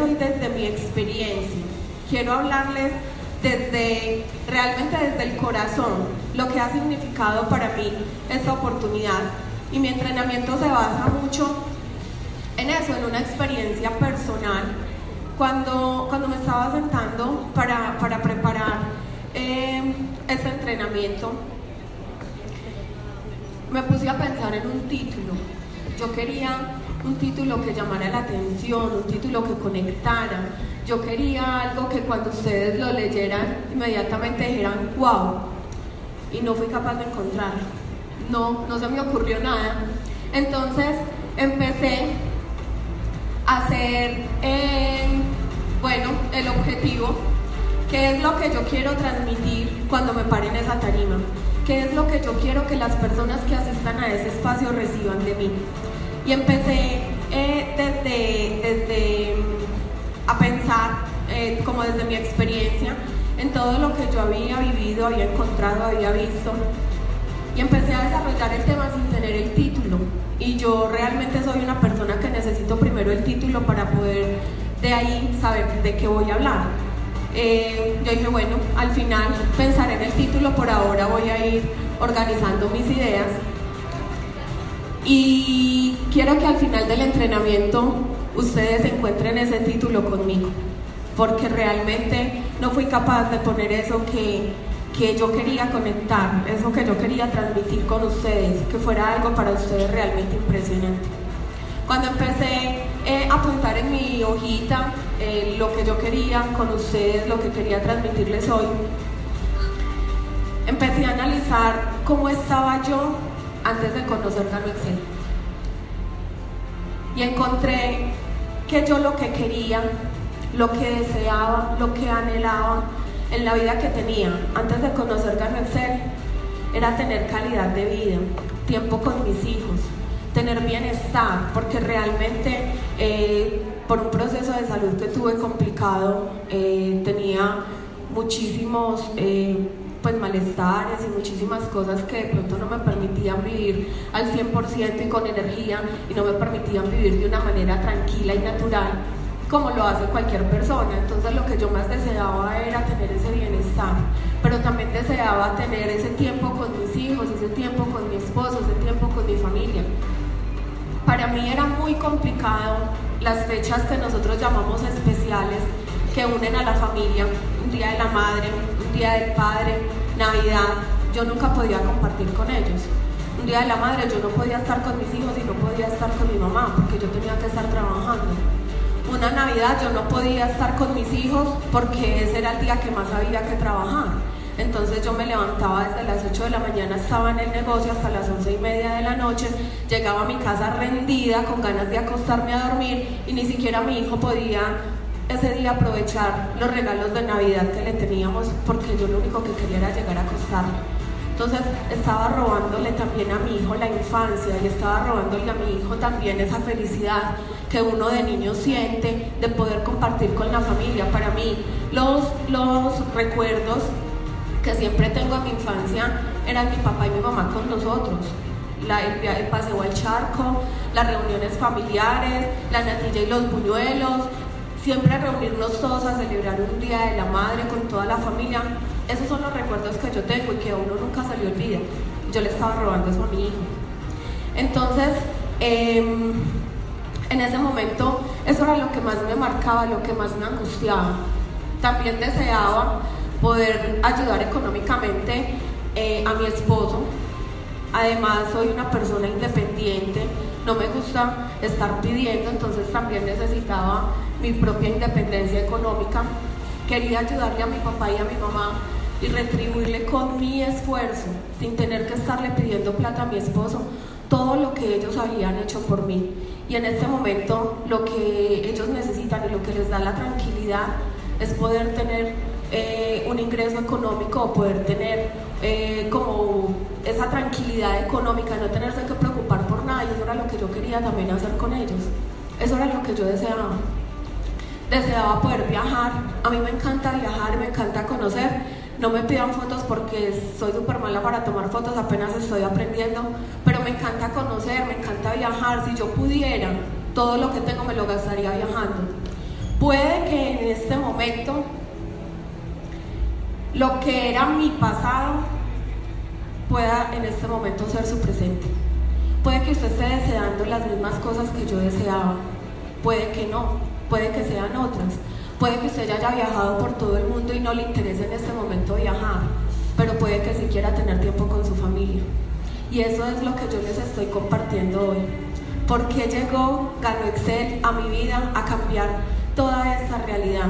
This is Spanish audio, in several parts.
hoy desde mi experiencia. Quiero hablarles desde, realmente desde el corazón, lo que ha significado para mí esta oportunidad. Y mi entrenamiento se basa mucho en eso, en una experiencia personal. Cuando, cuando me estaba sentando para, preparar eh, este entrenamiento, me puse a pensar en un título. Yo quería un título que llamara la atención, un título que conectara. Yo quería algo que cuando ustedes lo leyeran inmediatamente dijeran, wow. Y no fui capaz de encontrarlo. No, no se me ocurrió nada. Entonces empecé a hacer, eh, bueno, el objetivo, que es lo que yo quiero transmitir cuando me pare en esa tarima. ¿Qué es lo que yo quiero que las personas que asistan a ese espacio reciban de mí? Y empecé eh, desde, desde mm, a pensar, eh, como desde mi experiencia, en todo lo que yo había vivido, había encontrado, había visto. Y empecé a desarrollar el tema sin tener el título. Y yo realmente soy una persona que necesito primero el título para poder de ahí saber de qué voy a hablar. Eh, yo dije, bueno, al final pensaré en el título, por ahora voy a ir organizando mis ideas y quiero que al final del entrenamiento ustedes encuentren ese título conmigo, porque realmente no fui capaz de poner eso que, yo quería conectar, eso que yo quería transmitir con ustedes, que fuera algo para ustedes realmente impresionante. Cuando empecé eh, a apuntar en mi hojita eh, lo que yo quería con ustedes, lo que quería transmitirles hoy, empecé a analizar cómo estaba yo antes de conocer Excel. Y encontré que yo lo que quería, lo que deseaba, lo que anhelaba en la vida que tenía antes de conocer Excel era tener calidad de vida, tiempo con mis hijos, tener bienestar, porque realmente eh, por un proceso de salud que tuve complicado eh, tenía muchísimos... Eh, pues malestares y muchísimas cosas que de pronto no me permitían vivir al 100% y con energía y no me permitían vivir de una manera tranquila y natural como lo hace cualquier persona. Entonces lo que yo más deseaba era tener ese bienestar, pero también deseaba tener ese tiempo con mis hijos, ese tiempo con mi esposo, ese tiempo con mi familia. Para mí era muy complicado las fechas que nosotros llamamos especiales que unen a la familia, un día de la madre, Día del Padre, Navidad, yo nunca podía compartir con ellos. Un Día de la Madre yo no podía estar con mis hijos y no podía estar con mi mamá porque yo tenía que estar trabajando. Una Navidad yo no podía estar con mis hijos porque ese era el día que más había que trabajar. Entonces yo me levantaba desde las 8 de la mañana, estaba en el negocio hasta las 11 y media de la noche, llegaba a mi casa rendida, con ganas de acostarme a dormir y ni siquiera mi hijo podía ese día aprovechar los regalos de Navidad que le teníamos porque yo lo único que quería era llegar a acostarme. Entonces estaba robándole también a mi hijo la infancia y estaba robándole a mi hijo también esa felicidad que uno de niño siente de poder compartir con la familia. Para mí los, los recuerdos que siempre tengo de mi infancia eran mi papá y mi mamá con nosotros. La, el, el paseo al charco, las reuniones familiares, la natilla y los buñuelos, siempre reunirnos todos a celebrar un día de la madre con toda la familia. Esos son los recuerdos que yo tengo y que a uno nunca se le olvida. Yo le estaba robando eso a mi hijo. Entonces, em, en ese momento, eso era lo que más me marcaba, lo que más me angustiaba. También deseaba poder ayudar económicamente eh, a mi esposo. Además, soy una persona independiente, no me gusta estar pidiendo, entonces también necesitaba mi propia independencia económica. Quería ayudarle a mi papá y a mi mamá y retribuirle con mi esfuerzo, sin tener que estarle pidiendo plata a mi esposo, todo lo que ellos habían hecho por mí. Y en este momento lo que ellos necesitan y lo que les da la tranquilidad es poder tener eh, un ingreso económico o poder tener eh, como esa tranquilidad económica, no tenerse que preocupar por nada y eso era lo que yo quería también hacer con ellos. Eso era lo que yo deseaba. Deseaba poder viajar, a mí me encanta viajar, me encanta conocer. No me pidan fotos porque soy súper mala para tomar fotos, apenas estoy aprendiendo, pero me encanta conocer, me encanta viajar. Si yo pudiera, todo lo que tengo me lo gastaría viajando. Puede que en este momento lo que era mi pasado pueda en este momento ser su presente. Puede que usted esté deseando las mismas cosas que yo deseaba, puede que no, puede que sean otras, puede que usted ya haya viajado por todo el mundo y no le interese en este momento viajar, pero puede que sí quiera tener tiempo con su familia. Y eso es lo que yo les estoy compartiendo hoy. ¿Por qué llegó Gano Excel a mi vida a cambiar toda esta realidad?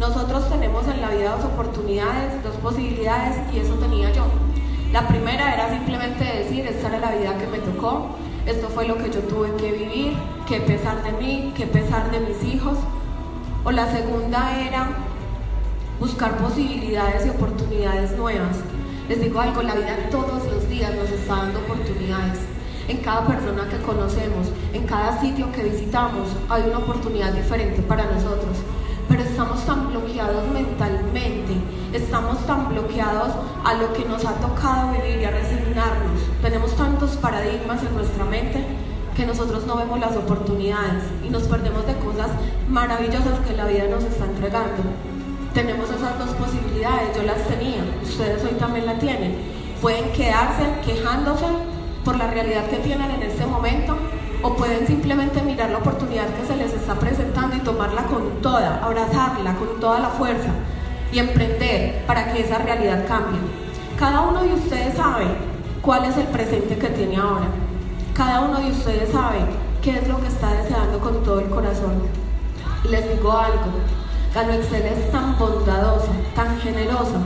Nosotros tenemos en la vida dos oportunidades, dos posibilidades y eso tenía yo. La primera era simplemente decir, esta era la vida que me tocó, esto fue lo que yo tuve que vivir, qué pesar de mí, qué pesar de mis hijos. O la segunda era buscar posibilidades y oportunidades nuevas. Les digo algo, la vida todos los días nos está dando oportunidades. En cada persona que conocemos, en cada sitio que visitamos, hay una oportunidad diferente para nosotros pero estamos tan bloqueados mentalmente, estamos tan bloqueados a lo que nos ha tocado vivir y a resignarnos. Tenemos tantos paradigmas en nuestra mente que nosotros no vemos las oportunidades y nos perdemos de cosas maravillosas que la vida nos está entregando. Tenemos esas dos posibilidades, yo las tenía, ustedes hoy también la tienen. Pueden quedarse quejándose por la realidad que tienen en este momento o pueden simplemente mirar la oportunidad que se les está presentando y tomarla con toda, abrazarla con toda la fuerza y emprender para que esa realidad cambie. Cada uno de ustedes sabe cuál es el presente que tiene ahora. Cada uno de ustedes sabe qué es lo que está deseando con todo el corazón. Y les digo algo, Gano Excel es tan bondadosa, tan generosa,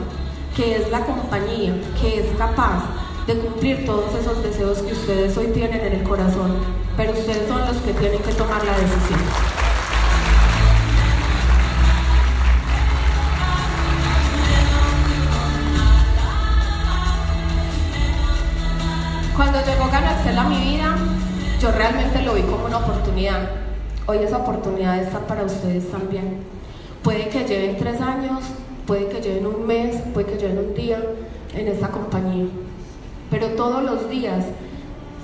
que es la compañía que es capaz de cumplir todos esos deseos que ustedes hoy tienen en el corazón, pero ustedes son los que tienen que tomar la decisión. Yo realmente lo vi como una oportunidad. Hoy esa oportunidad está para ustedes también. Puede que lleven tres años, puede que lleven un mes, puede que lleven un día en esta compañía pero todos los días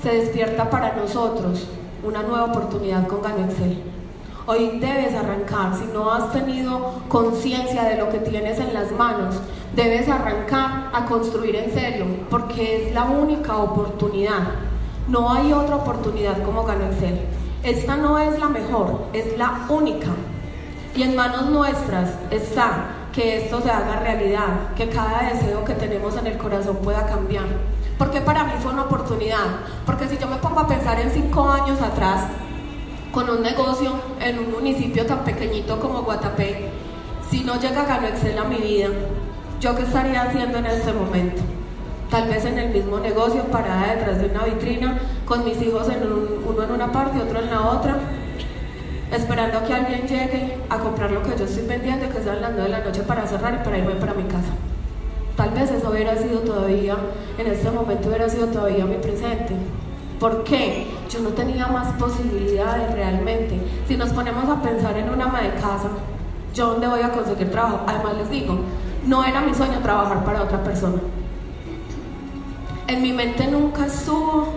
se despierta para nosotros una nueva oportunidad con Gano Excel. Hoy debes arrancar, si no has tenido conciencia de lo que tienes en las manos, debes arrancar a construir en serio, porque es la única oportunidad. No hay otra oportunidad como Gano Excel. Esta no es la mejor, es la única. Y en manos nuestras está que esto se haga realidad, que cada deseo que tenemos en el corazón pueda cambiar. Porque para mí fue una oportunidad. Porque si yo me pongo a pensar en cinco años atrás, con un negocio en un municipio tan pequeñito como Guatapé, si no llega Gano Excel a mi vida, ¿yo qué estaría haciendo en este momento? Tal vez en el mismo negocio, parada detrás de una vitrina, con mis hijos en uno en una parte otro en la otra, esperando a que alguien llegue a comprar lo que yo estoy vendiendo que las 9 de la noche para cerrar y para irme para mi casa. Tal vez eso hubiera sido todavía, en este momento hubiera sido todavía mi presente. ¿Por qué? Yo no tenía más posibilidades realmente. Si nos ponemos a pensar en una ama de casa, ¿yo dónde voy a conseguir trabajo? Además les digo, no era mi sueño trabajar para otra persona. En mi mente nunca estuvo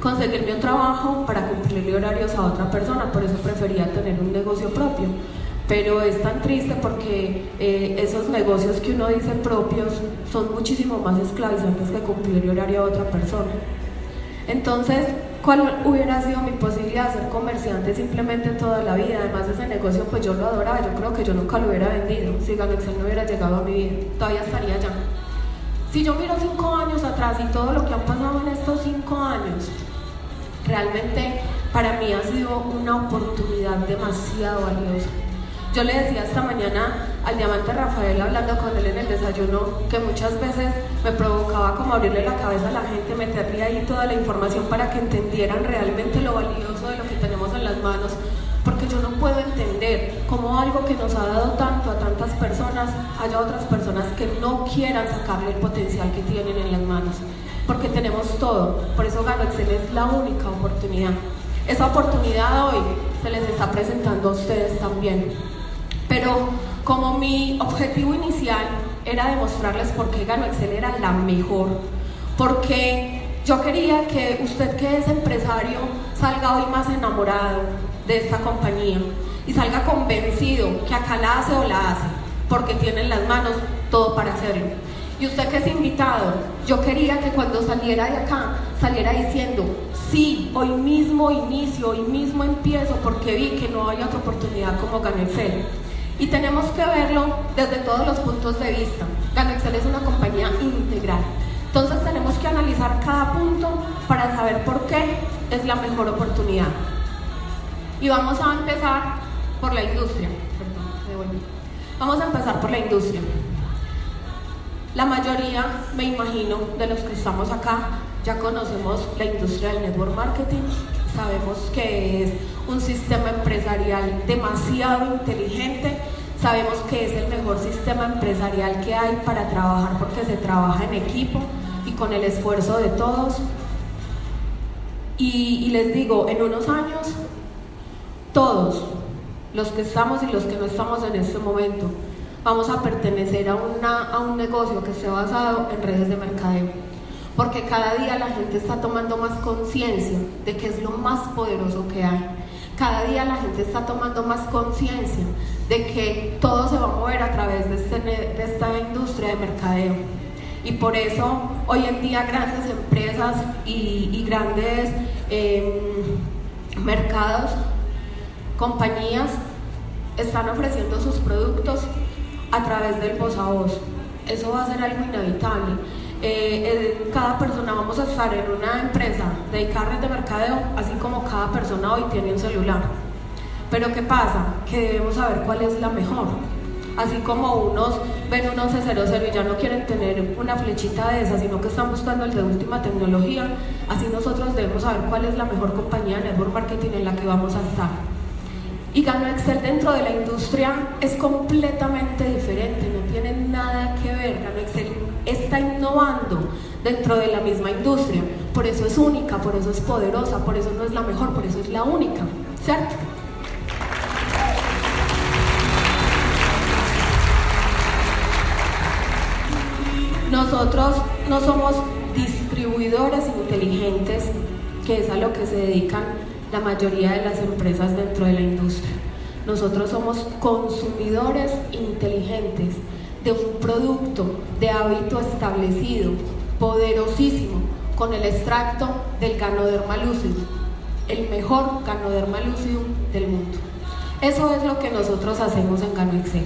conseguirme un trabajo para cumplirle horarios a otra persona, por eso prefería tener un negocio propio pero es tan triste porque eh, esos negocios que uno dice propios son muchísimo más esclavizantes que cumplir el horario a otra persona. Entonces, ¿cuál hubiera sido mi posibilidad de ser comerciante simplemente toda la vida? Además de ese negocio, pues yo lo adoraba, yo creo que yo nunca lo hubiera vendido si Galaxy no hubiera llegado a mi vida, todavía estaría allá. Si yo miro cinco años atrás y todo lo que han pasado en estos cinco años, realmente para mí ha sido una oportunidad demasiado valiosa yo le decía esta mañana al diamante Rafael hablando con él en el desayuno que muchas veces me provocaba como abrirle la cabeza a la gente, meterle ahí toda la información para que entendieran realmente lo valioso de lo que tenemos en las manos. Porque yo no puedo entender cómo algo que nos ha dado tanto a tantas personas, haya otras personas que no quieran sacarle el potencial que tienen en las manos, porque tenemos todo, por eso Gano Excel es la única oportunidad. Esa oportunidad hoy se les está presentando a ustedes también, pero como mi objetivo inicial era demostrarles por qué Gano Excel era la mejor, porque yo quería que usted que es empresario salga hoy más enamorado de esta compañía y salga convencido que acá la hace o la hace, porque tiene en las manos todo para hacerlo. Y usted que es invitado, yo quería que cuando saliera de acá, saliera diciendo, sí, hoy mismo inicio, hoy mismo empiezo, porque vi que no hay otra oportunidad como Gano Excel. Y tenemos que verlo desde todos los puntos de vista. Gano Excel es una compañía integral. Entonces tenemos que analizar cada punto para saber por qué es la mejor oportunidad. Y vamos a empezar por la industria. Vamos a empezar por la industria. La mayoría, me imagino, de los que estamos acá ya conocemos la industria del network marketing. Sabemos que es un sistema empresarial demasiado inteligente. Sabemos que es el mejor sistema empresarial que hay para trabajar porque se trabaja en equipo y con el esfuerzo de todos. Y, les digo, en unos años, todos, los que estamos y los que no estamos en este momento, vamos a pertenecer a, una, a un negocio que esté basado en redes de mercadeo. Porque cada día la gente está tomando más conciencia de que es lo más poderoso que hay. Cada día la gente está tomando más conciencia de que todo se va a mover a través de, este, de esta industria de mercadeo. Y por eso hoy en día grandes empresas y, grandes em, mercados, compañías, están ofreciendo sus productos a través del voz a voz. Eso va a ser algo inevitable. Eh, cada persona vamos a estar en una empresa dedicada de mercadeo, así como cada persona hoy tiene un celular. Pero ¿qué pasa? Que debemos saber cuál es la mejor. Así como unos ven un 1100 y ya no quieren tener una flechita de esa, sino que están buscando el de última tecnología, así nosotros debemos saber cuál es la mejor compañía de network marketing en la que vamos a estar. Y Gano Excel dentro de la industria es completamente diferente, no tiene nada que ver. Gano Excel está innovando dentro de la misma industria, por eso es única, por eso es poderosa, por eso no es la mejor, por eso es la única, ¿cierto? Nosotros no somos distribuidores inteligentes, que es a lo que se dedican la mayoría de las empresas dentro de la industria. Nosotros somos consumidores inteligentes de un producto de hábito establecido, poderosísimo, con el extracto del Ganoderma lucidum, el mejor Ganoderma lucidum del mundo. Eso es lo que nosotros hacemos en Gano Excel.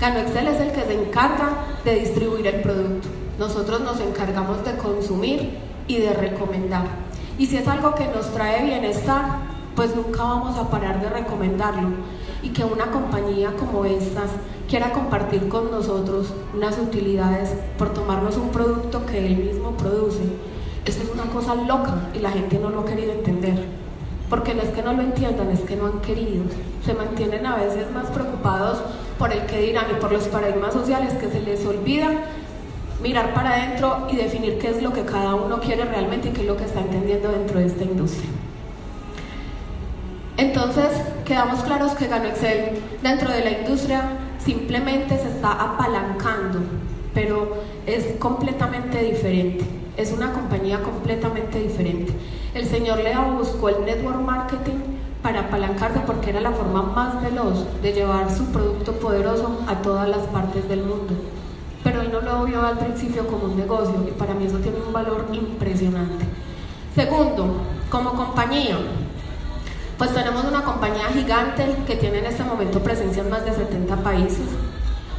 Gano Excel es el que se encarga de distribuir el producto. Nosotros nos encargamos de consumir y de recomendar. Y si es algo que nos trae bienestar, pues nunca vamos a parar de recomendarlo. Y que una compañía como estas quiera compartir con nosotros unas utilidades por tomarnos un producto que él mismo produce. Esto es una cosa loca y la gente no lo ha querido entender. Porque no es que no lo entiendan, es que no han querido. Se mantienen a veces más preocupados por el que dirán y por los paradigmas sociales que se les olvida mirar para adentro y definir qué es lo que cada uno quiere realmente y qué es lo que está entendiendo dentro de esta industria. Entonces, quedamos claros que Gano Excel dentro de la industria simplemente se está apalancando, pero es completamente diferente. Es una compañía completamente diferente. El señor Leo buscó el network marketing para apalancarse porque era la forma más veloz de llevar su producto poderoso a todas las partes del mundo vio al principio como un negocio y para mí eso tiene un valor impresionante. Segundo, como compañía, pues tenemos una compañía gigante que tiene en este momento presencia en más de 70 países,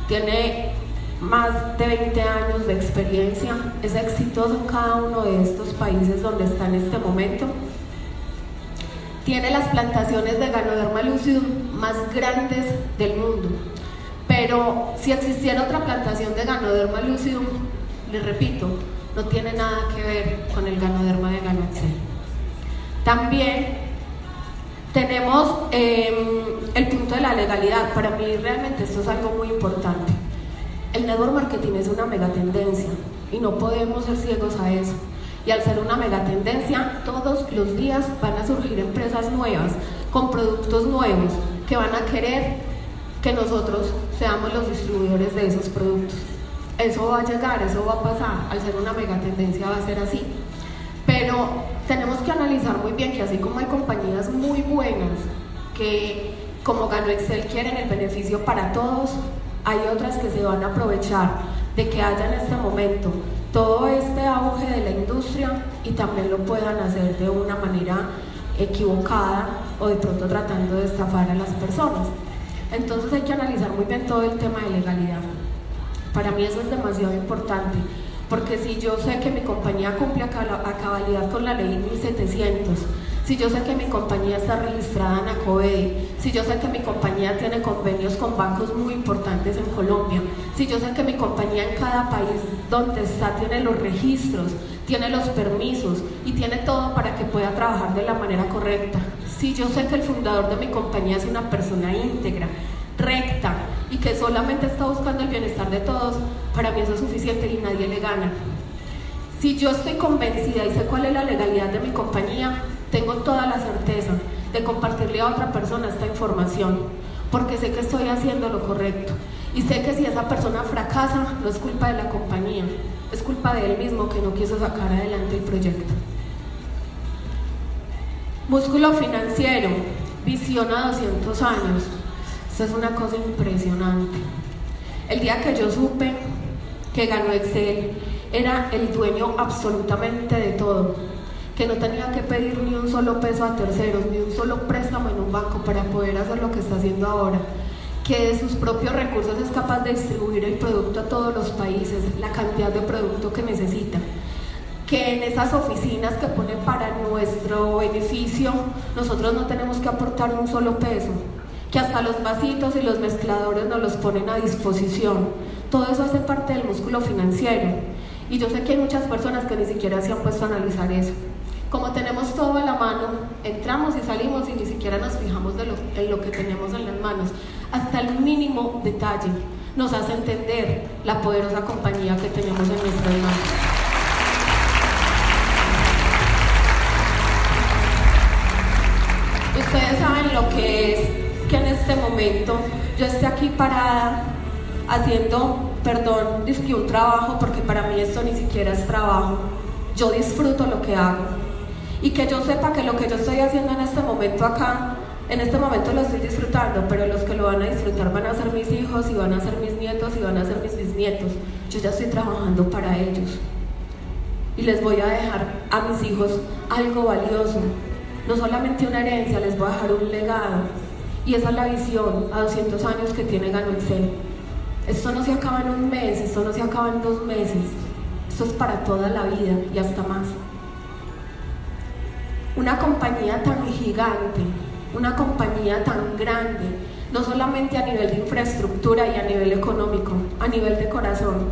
tiene más de 20 años de experiencia, es exitoso cada uno de estos países donde está en este momento. Tiene las plantaciones de Ganoderma lucidum más grandes del mundo. Pero si existiera otra plantación de Ganoderma lucidum, les repito, no tiene nada que ver con el Ganoderma de Ganoexcel. También Tenemos em, el punto de la legalidad. Para mí realmente esto es algo muy importante. El network marketing es una mega tendencia y no podemos ser ciegos a eso. Y al ser una mega tendencia, todos los días van a surgir empresas nuevas con productos nuevos que van a querer que nosotros seamos los distribuidores de esos productos. Eso va a llegar, eso va a pasar, al ser una mega tendencia va a ser así. Pero tenemos que analizar muy bien que así como hay compañías muy buenas que como ganó Excel quieren el beneficio para todos, hay otras que se van a aprovechar de que haya en este momento todo este auge de la industria y también lo puedan hacer de una manera equivocada o de pronto tratando de estafar a las personas. Entonces hay que analizar muy bien todo el tema de legalidad. Para mí eso es demasiado importante, porque si yo sé que mi compañía cumple a cabalidad con la ley 1700, si yo sé que mi compañía está registrada en ACOBE, si yo sé que mi compañía tiene convenios con bancos muy importantes en Colombia, si yo sé que mi compañía en cada país donde está tiene los registros, tiene los permisos y tiene todo para que pueda trabajar de la manera correcta, si yo sé que el fundador de mi compañía es una persona íntegra, recta y que solamente está buscando el bienestar de todos, para mí eso es suficiente y nadie le gana. Si yo estoy convencida y sé cuál es la legalidad de mi compañía, tengo toda la certeza de compartirle a otra persona esta información, porque sé que estoy haciendo lo correcto. Y sé que si esa persona fracasa, no es culpa de la compañía, es culpa de él mismo que no quiso sacar adelante el proyecto. Músculo financiero, visión a 200 años. Esto es una cosa impresionante. El día que yo supe que ganó Excel, era el dueño absolutamente de todo que no tenía que pedir ni un solo peso a terceros, ni un solo préstamo en un banco para poder hacer lo que está haciendo ahora, que de sus propios recursos es capaz de distribuir el producto a todos los países, la cantidad de producto que necesita, que en esas oficinas que pone para nuestro beneficio nosotros no tenemos que aportar un solo peso, que hasta los vasitos y los mezcladores nos los ponen a disposición. Todo eso hace parte del músculo financiero. Y yo sé que hay muchas personas que ni siquiera se han puesto a analizar eso. Como tenemos todo a la mano, entramos y salimos y ni siquiera nos fijamos de lo, en lo que tenemos en las manos. Hasta el mínimo detalle nos hace entender la poderosa compañía que tenemos en nuestras manos. Ustedes saben lo que es que en este momento yo esté aquí parada haciendo, perdón, que un trabajo, porque para mí esto ni siquiera es trabajo. Yo disfruto lo que hago y que yo sepa que lo que yo estoy haciendo en este momento acá, en este momento lo estoy disfrutando, pero los que lo van a disfrutar van a ser mis hijos y van a ser mis nietos y van a ser mis bisnietos. Yo ya estoy trabajando para ellos. Y les voy a dejar a mis hijos algo valioso, no solamente una herencia, les voy a dejar un legado. Y esa es la visión a 200 años que tiene Gano Excel. Esto no se acaba en un mes, esto no se acaba en dos meses, esto es para toda la vida y hasta más una compañía tan gigante, una compañía tan grande, no solamente a nivel de infraestructura y a nivel económico, a nivel de corazón,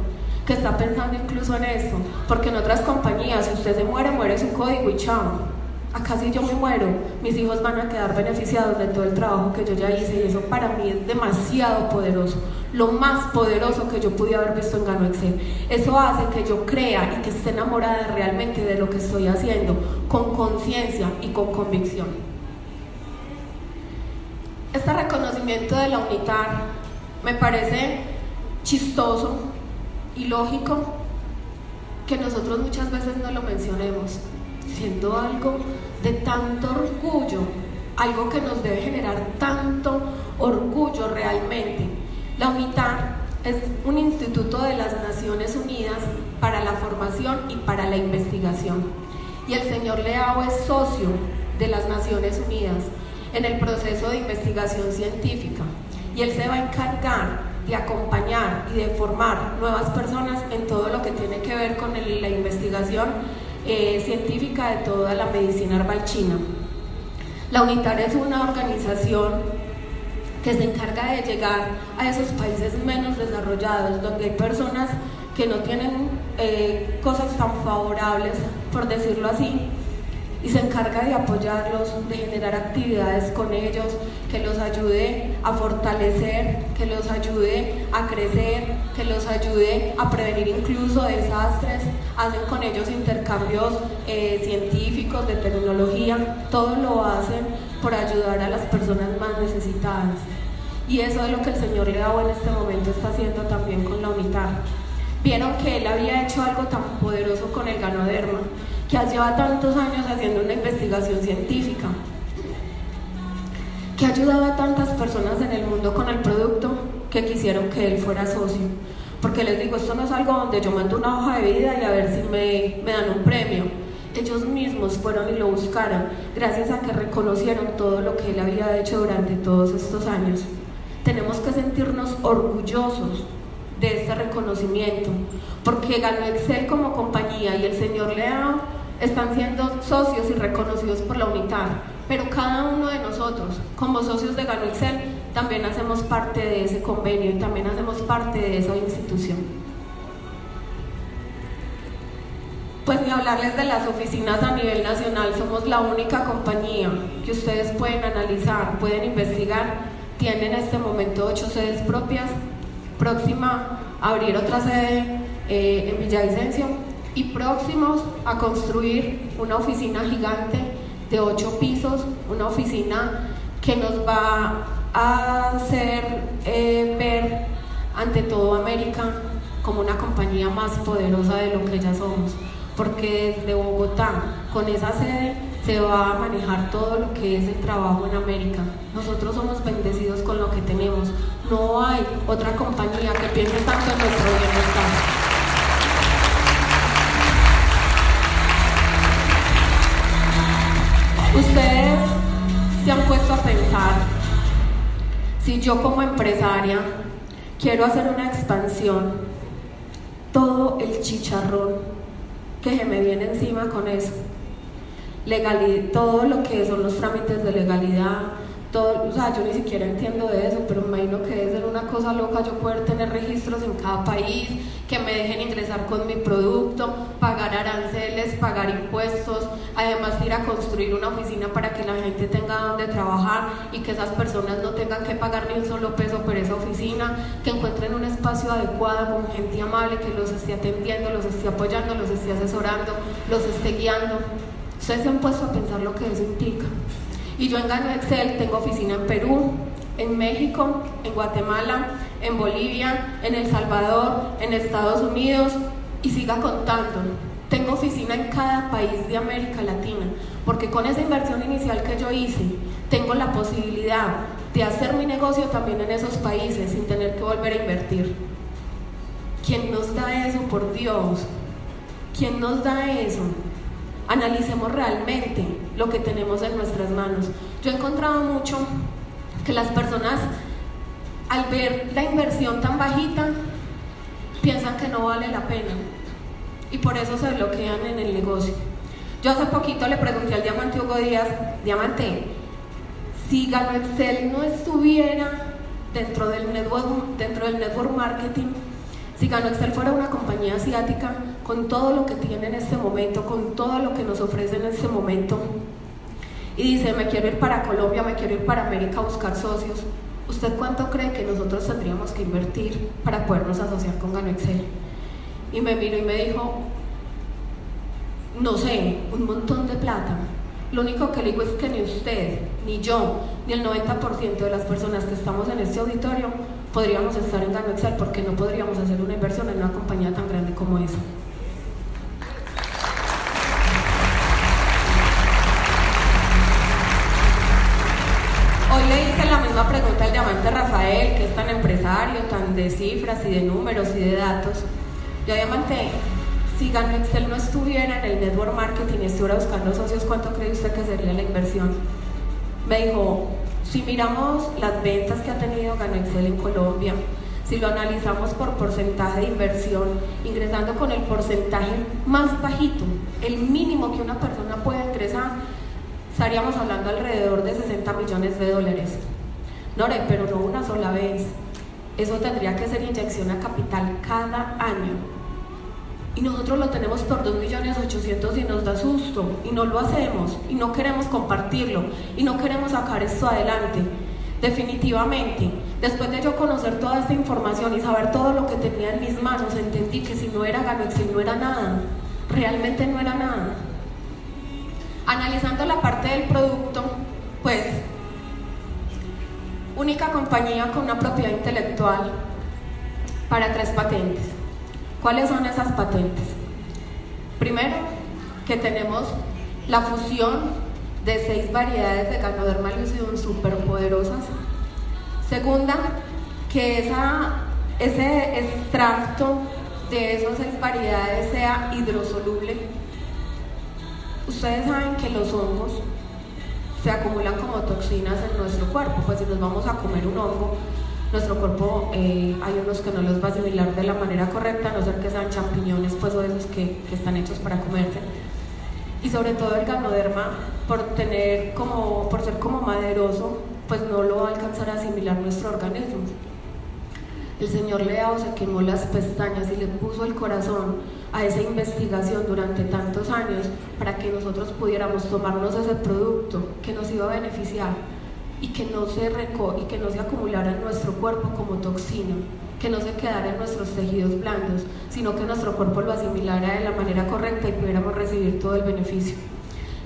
que está pensando incluso en esto, porque en otras compañías, si usted se muere, muere su código y chao. Acá si yo me muero, mis hijos van a quedar beneficiados de todo el trabajo que yo ya hice y eso para mí es demasiado poderoso, lo más poderoso que yo pude haber visto en Gano Excel. Eso hace que yo crea y que esté enamorada realmente de lo que estoy haciendo, con conciencia y con convicción. Este reconocimiento de la UNITAR me parece chistoso y lógico que nosotros muchas veces no lo mencionemos siendo algo de tanto orgullo, algo que nos debe generar tanto orgullo realmente. La UNITAR es un instituto de las Naciones Unidas para la formación y para la investigación. Y el señor Leao es socio de las Naciones Unidas en el proceso de investigación científica. Y él se va a encargar de acompañar y de formar nuevas personas en todo lo que tiene que ver con la investigación eh, científica de toda la medicina herbal china. La UNITAR es una organización que se encarga de llegar a esos países menos desarrollados, donde hay personas que no tienen eh, cosas tan favorables, por decirlo así, y se encarga de apoyarlos, de generar actividades con ellos, que los ayude a fortalecer, que los ayude a crecer, que los ayude a prevenir incluso desastres. Hacen con ellos intercambios eh, científicos, de tecnología, todo lo hacen por ayudar a las personas más necesitadas. Y eso es lo que el Señor Leao en este momento está haciendo también con la UNITAR. Vieron que él había hecho algo tan poderoso con el ganoderma que lleva tantos años haciendo una investigación científica, que ha ayudado a tantas personas en el mundo con el producto que quisieron que él fuera socio. Porque les digo, esto no es algo donde yo mando una hoja de vida y a ver si me, me dan un premio. Ellos mismos fueron y lo buscaron, gracias a que reconocieron todo lo que él había hecho durante todos estos años. Tenemos que sentirnos orgullosos de este reconocimiento, porque ganó Excel como compañía y el señor Leao están siendo socios y reconocidos por la UNITAR, pero cada uno de nosotros, como socios de Gano Excel, también hacemos parte de ese convenio y también hacemos parte de esa institución. Pues ni hablarles de las oficinas a nivel nacional, somos la única compañía que ustedes pueden analizar, pueden investigar, tiene en este momento ocho sedes propias, próxima a abrir otra sede eh, en Villavicencio y próximos a construir una oficina gigante de ocho pisos, una oficina que nos va a hacer eh, ver ante todo América como una compañía más poderosa de lo que ya somos, porque desde Bogotá, con esa sede, se va a manejar todo lo que es el trabajo en América. Nosotros somos bendecidos con lo que tenemos. No hay otra compañía que piense tanto en nuestro bienestar. Ustedes se han puesto a pensar, si yo como empresaria quiero hacer una expansión, todo el chicharrón que se me viene encima con eso, todo lo que son los trámites de legalidad, todo, o sea, yo ni siquiera entiendo de eso, pero me imagino que debe ser una cosa loca yo poder tener registros en cada país, que me dejen ingresar con mi producto, pagar aranceles, pagar impuestos, además ir a construir una oficina para que la gente tenga donde trabajar y que esas personas no tengan que pagar ni un solo peso por esa oficina, que encuentren un espacio adecuado con gente amable que los esté atendiendo, los esté apoyando, los esté asesorando, los esté guiando. Ustedes se han puesto a pensar lo que eso implica. Y yo en Gano Excel tengo oficina en Perú, en México, en Guatemala, en Bolivia, en El Salvador, en Estados Unidos y siga contando. Tengo oficina en cada país de América Latina, porque con esa inversión inicial que yo hice, tengo la posibilidad de hacer mi negocio también en esos países sin tener que volver a invertir. ¿Quién nos da eso, por Dios? ¿Quién nos da eso? Analicemos realmente lo que tenemos en nuestras manos. Yo he encontrado mucho que las personas al ver la inversión tan bajita piensan que no vale la pena y por eso se bloquean en el negocio. Yo hace poquito le pregunté al Diamante Hugo Díaz, Diamante, si Gano Excel no estuviera dentro del network, dentro del network marketing, si Gano Excel fuera una compañía asiática, con todo lo que tiene en este momento, con todo lo que nos ofrece en este momento, y dice, me quiero ir para Colombia, me quiero ir para América a buscar socios, ¿usted cuánto cree que nosotros tendríamos que invertir para podernos asociar con Gano Excel? Y me miró y me dijo, no sé, un montón de plata. Lo único que le digo es que ni usted, ni yo, ni el 90% de las personas que estamos en este auditorio podríamos estar en Gano Excel porque no podríamos hacer una inversión en una compañía tan grande como esa. De cifras y de números y de datos. Yo diamante, si Gano Excel no estuviera en el network marketing y estuviera buscando socios, ¿cuánto cree usted que sería la inversión? Me dijo, si miramos las ventas que ha tenido Gano Excel en Colombia, si lo analizamos por porcentaje de inversión, ingresando con el porcentaje más bajito, el mínimo que una persona puede ingresar, estaríamos hablando alrededor de 60 millones de dólares. Nore, pero no una sola vez. Eso tendría que ser inyección a capital cada año. Y nosotros lo tenemos por 2.800.000 y nos da susto y no lo hacemos y no queremos compartirlo y no queremos sacar esto adelante. Definitivamente, después de yo conocer toda esta información y saber todo lo que tenía en mis manos, entendí que si no era Ganoexcel no era nada, realmente no era nada. Analizando la parte del producto, pues única compañía con una propiedad intelectual para tres patentes. ¿Cuáles son esas patentes? Primero, que tenemos la fusión de seis variedades de Ganoderma lucidum superpoderosas. Segunda, que ese extracto de esas seis variedades sea hidrosoluble. Ustedes saben que los hongos se acumulan como toxinas en nuestro cuerpo, pues si nos vamos a comer un hongo, nuestro cuerpo eh, hay unos que no los va a asimilar de la manera correcta, a no ser que sean champiñones, pues o esos que, que están hechos para comerse. Y sobre todo el ganoderma, por tener como, por ser como maderoso, pues no lo va a alcanzar a asimilar nuestro organismo. El señor Leao se quemó las pestañas y le puso el corazón a esa investigación durante tantos años para que nosotros pudiéramos tomarnos ese producto que nos iba a beneficiar y que no se reco y que no se acumulara en nuestro cuerpo como toxina, que no se quedara en nuestros tejidos blandos, sino que nuestro cuerpo lo asimilara de la manera correcta y pudiéramos recibir todo el beneficio.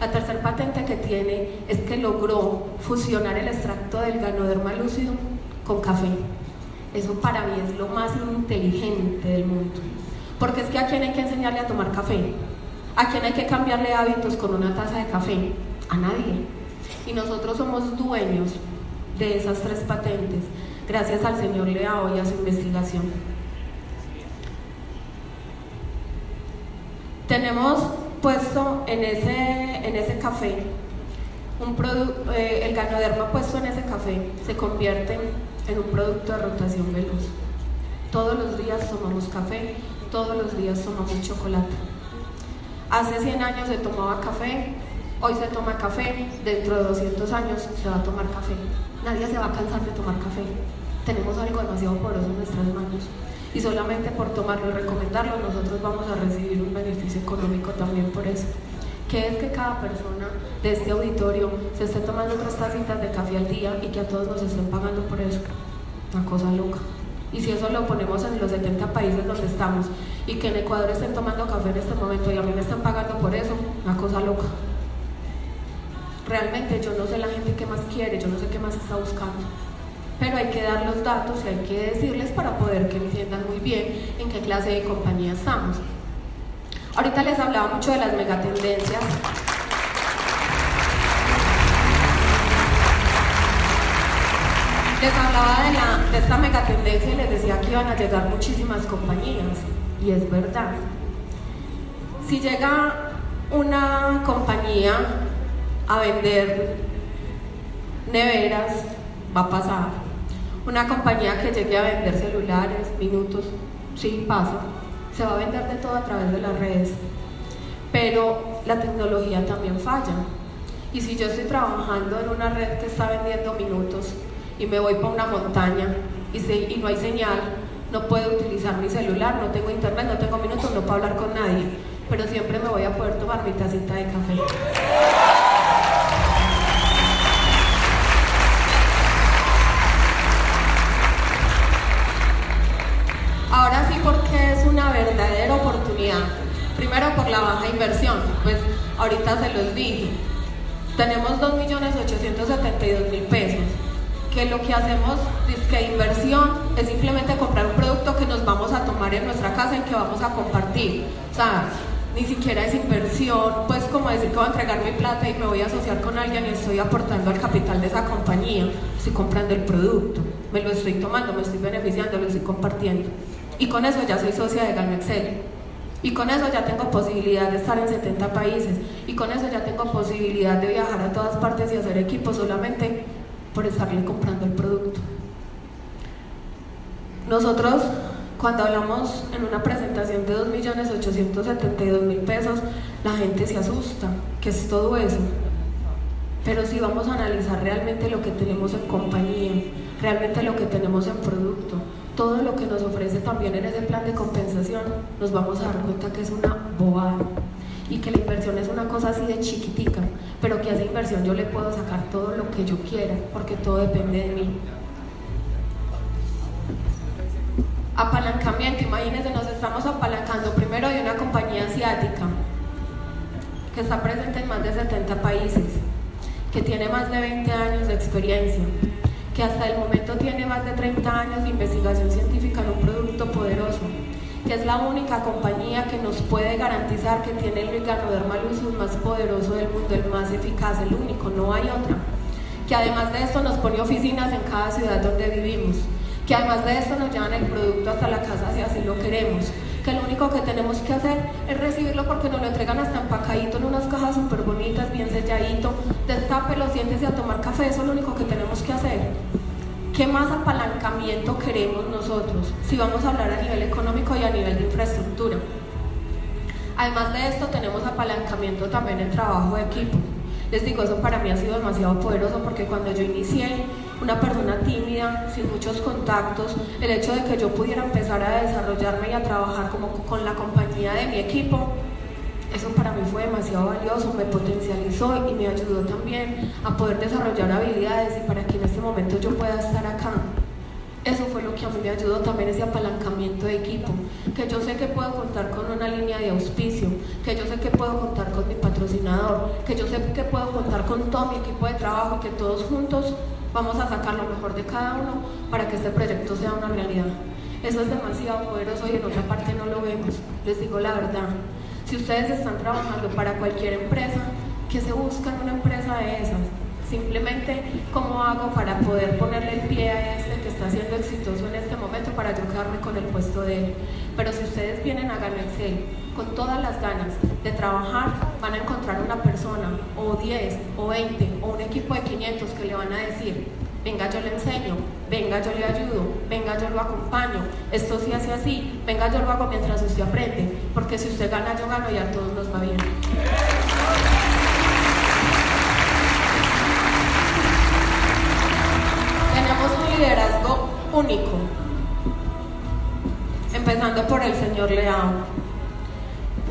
La tercera patente que tiene es que logró fusionar el extracto del ganoderma lúcido con café. Eso para mí es lo más inteligente del mundo. Porque es que a quién hay que enseñarle a tomar café, a quién hay que cambiarle hábitos con una taza de café, a nadie y nosotros somos dueños de esas tres patentes gracias al señor Leao y a su investigación. Tenemos puesto en ese, en ese café un eh, el ganoderma puesto en ese café se convierte en un producto de rotación veloz. Todos los días tomamos café, todos los días tomamos chocolate. Hace 100 años se tomaba café, Hoy se toma café, dentro de 200 años se va a tomar café. Nadie se va a cansar de tomar café. Tenemos algo demasiado poroso en nuestras manos. Y solamente por tomarlo y recomendarlo, nosotros vamos a recibir un beneficio económico también por eso. Que es que cada persona de este auditorio se esté tomando tres tacitas de café al día y que a todos nos estén pagando por eso. Una cosa loca. Y si eso lo ponemos en los 70 países donde estamos y que en Ecuador estén tomando café en este momento y a mí me están pagando por eso, una cosa loca realmente yo no sé la gente qué más quiere, yo no sé qué más está buscando. Pero hay que dar los datos y hay que decirles para poder que entiendan muy bien en qué clase de compañía estamos. Ahorita les hablaba mucho de las megatendencias. Les hablaba de, esta megatendencia y les decía que iban a llegar muchísimas compañías. Y es verdad. Si llega una compañía a vender neveras, va a pasar. Una compañía que llegue a vender celulares, minutos, sí pasa. Se va a vender de todo a través de las redes. Pero la tecnología también falla. Y si yo estoy trabajando en una red que está vendiendo minutos y me voy para una montaña y, no hay señal, no puedo utilizar mi celular, no tengo internet, no tengo minutos, no puedo hablar con nadie, pero siempre me voy a poder tomar mi tacita de café. Primero por la baja inversión, pues ahorita se los dije. Tenemos 2.872.000 pesos, que lo que hacemos es que inversión es simplemente comprar un producto que nos vamos a tomar en nuestra casa y que vamos a compartir. O sea, ni siquiera es inversión, pues como decir que voy a entregar mi plata y me voy a asociar con alguien y estoy aportando al capital de esa compañía, estoy comprando el producto, me lo estoy tomando, me estoy beneficiando, lo estoy compartiendo. Y con eso ya soy socia de Gano Excel. Y con eso ya tengo posibilidad de estar en 70 países. Y con eso ya tengo posibilidad de viajar a todas partes y hacer equipo solamente por estarle comprando el producto. Nosotros, cuando hablamos en una presentación de 2.872.000 pesos, la gente se asusta, que es todo eso. Pero si vamos a analizar realmente lo que tenemos en compañía, realmente lo que tenemos en producto, todo lo que nos ofrece también en ese plan de compensación, nos vamos a dar cuenta que es una bobada y que la inversión es una cosa así de chiquitica, pero que a esa inversión yo le puedo sacar todo lo que yo quiera, porque todo depende de mí. Apalancamiento, imagínense, nos estamos apalancando primero de una compañía asiática que está presente en más de 70 países, que tiene más de 20 años de experiencia, que hasta el momento tiene más de 30 años de investigación científica en un producto poderoso, que es la única compañía que nos puede garantizar que tiene el Ganoderma más poderoso del mundo, el más eficaz, el único, no hay otra. Que además de esto nos pone oficinas en cada ciudad donde vivimos. Que además de esto nos llevan el producto hasta la casa si así lo queremos. Que lo único que tenemos que hacer es recibirlo porque nos lo entregan hasta empacadito en unas cajas súper bonitas, bien selladito. Destápelo, siéntese a tomar café, eso es lo único que tenemos que hacer. ¿Qué más apalancamiento queremos nosotros si vamos a hablar a nivel económico y a nivel de infraestructura? Además de esto, tenemos apalancamiento también en trabajo de equipo. Les digo, eso para mí ha sido demasiado poderoso porque cuando yo inicié, una persona tímida, sin muchos contactos, el hecho de que yo pudiera empezar a desarrollarme y a trabajar como con la compañía de mi equipo, eso para mí fue demasiado valioso, me potencializó y me ayudó también a poder desarrollar habilidades y para que en este momento yo pueda estar acá. Eso fue lo que a mí me ayudó también ese apalancamiento de equipo, que yo sé que puedo contar con una línea de auspicio, que yo sé que puedo contar con mi patrocinador, que yo sé que puedo contar con todo mi equipo de trabajo y que todos juntos vamos a sacar lo mejor de cada uno para que este proyecto sea una realidad. Eso es demasiado poderoso y en otra parte no lo vemos, les digo la verdad. Si ustedes están trabajando para cualquier empresa, que se buscan una empresa de esas? Simplemente, ¿cómo hago para poder ponerle el pie a este que está siendo exitoso en este momento para yo quedarme con el puesto de él? Pero si ustedes vienen a Gano Excel con todas las ganas de trabajar, van a encontrar una persona, o 10, o 20, o un equipo de 500 que le van a decir, venga yo le enseño, venga yo le ayudo, venga yo lo acompaño, esto sí hace así, venga yo lo hago mientras usted aprende, porque si usted gana yo gano y a todos nos va bien. Liderazgo único, empezando por el señor Leao.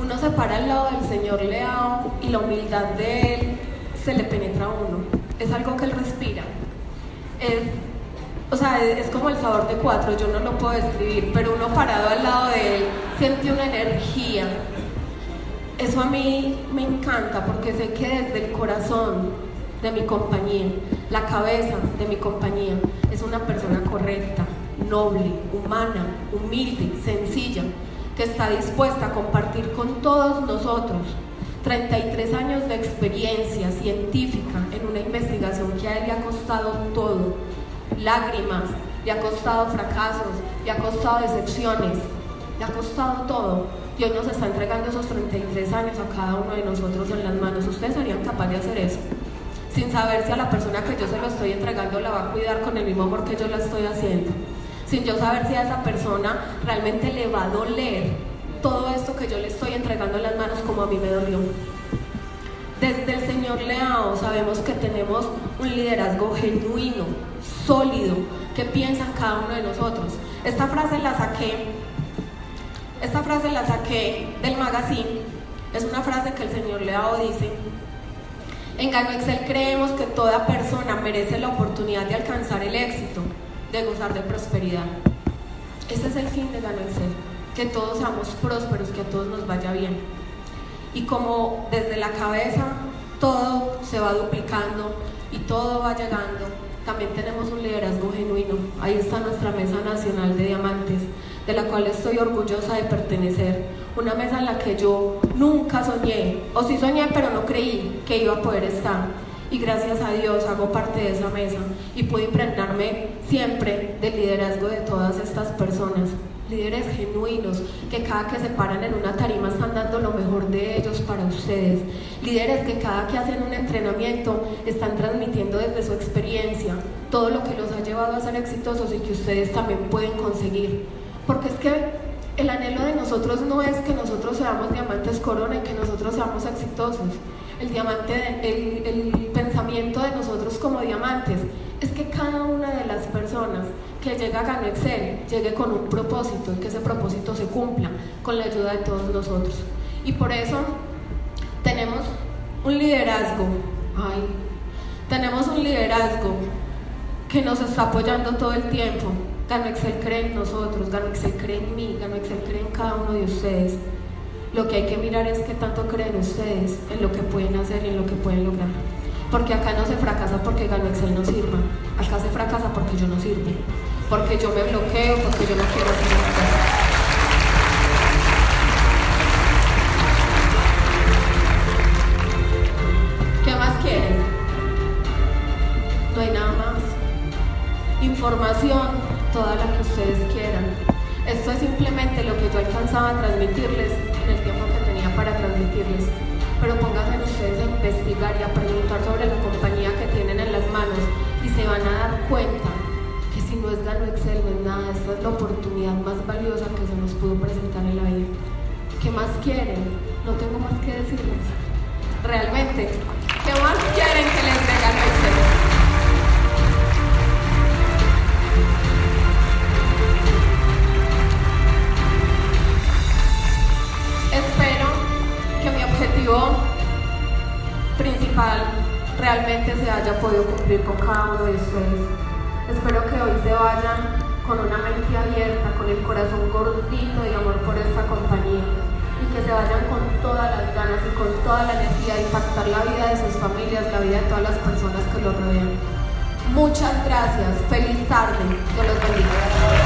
Uno se para al lado del señor Leao y la humildad de él se le penetra a uno. Es algo que él respira es, o sea, es, como el sabor de cuatro, yo no lo puedo describir, pero uno parado al lado de él siente una energía. Eso a mí me encanta porque sé que desde el corazón de mi compañía, la cabeza de mi compañía, es una persona correcta, noble, humana, humilde, sencilla, que está dispuesta a compartir con todos nosotros 33 años de experiencia científica en una investigación que a él le ha costado todo, lágrimas, le ha costado fracasos, le ha costado decepciones, le ha costado todo. Hoy nos está entregando esos 33 años a cada uno de nosotros en las manos. ¿Ustedes serían capaces de hacer eso? Sin saber si a la persona que yo se lo estoy entregando la va a cuidar con el mismo amor que yo la estoy haciendo. Sin yo saber si a esa persona realmente le va a doler todo esto que yo le estoy entregando en las manos como a mí me dolió. Desde el Señor Leao sabemos que tenemos un liderazgo genuino, sólido, que piensa en cada uno de nosotros. Esta frase la saqué, esta frase la saqué del magazine. Es una frase que el Señor Leao dice. En Gano Excel creemos que toda persona merece la oportunidad de alcanzar el éxito, de gozar de prosperidad. Ese es el fin de Gano Excel que todos seamos prósperos, que a todos nos vaya bien. Y como desde la cabeza todo se va duplicando y todo va llegando, también tenemos un liderazgo genuino. Ahí está nuestra Mesa Nacional de Diamantes, de la cual estoy orgullosa de pertenecer. Una mesa en la que yo nunca soñé, o sí soñé, pero no creí que iba a poder estar. Y gracias a Dios hago parte de esa mesa y pude impregnarme siempre del liderazgo de todas estas personas líderes genuinos que cada que se paran en una tarima están dando lo mejor de ellos para ustedes, líderes que cada que hacen un entrenamiento están transmitiendo desde su experiencia todo lo que los ha llevado a ser exitosos y que ustedes también pueden conseguir. Porque es que el anhelo de nosotros no es que nosotros seamos diamantes corona y que nosotros seamos exitosos. El diamante, el, pensamiento de nosotros como diamantes es que cada una de las personas que llega a Gano Excel llegue con un propósito y que ese propósito se cumpla con la ayuda de todos nosotros. Y por eso tenemos un liderazgo, ay, tenemos un liderazgo que nos está apoyando todo el tiempo. Gano Excel cree en nosotros, Gano Excel cree en mí, Gano Excel cree en cada uno de ustedes. Lo que hay que mirar es qué tanto creen ustedes en lo que pueden hacer y en lo que pueden lograr. Porque acá no se fracasa porque Gano Excel no sirva. Acá se fracasa porque yo no sirvo. Porque yo me bloqueo, porque yo no quiero hacer nada más. Información, toda la que ustedes quieran. Esto es simplemente lo que yo alcanzaba a transmitirles en el tiempo que tenía para transmitirles pero pónganse ustedes a investigar y a preguntar sobre la compañía que tienen en las manos y se van a dar cuenta que si no es Gano Excel no es nada, esta es la oportunidad más valiosa que se nos pudo presentar en la vida. ¿Qué más quieren? No tengo más que decirles. Realmente, ¿qué más quieren que les realmente se haya podido cumplir con cada uno de ustedes. Espero que hoy se vayan con una mente abierta, con el corazón gordito de amor por esta compañía y que se vayan con todas las ganas y con toda la energía de impactar la vida de sus familias, la vida de todas las personas que los rodean. Muchas gracias, feliz tarde, Dios los bendiga.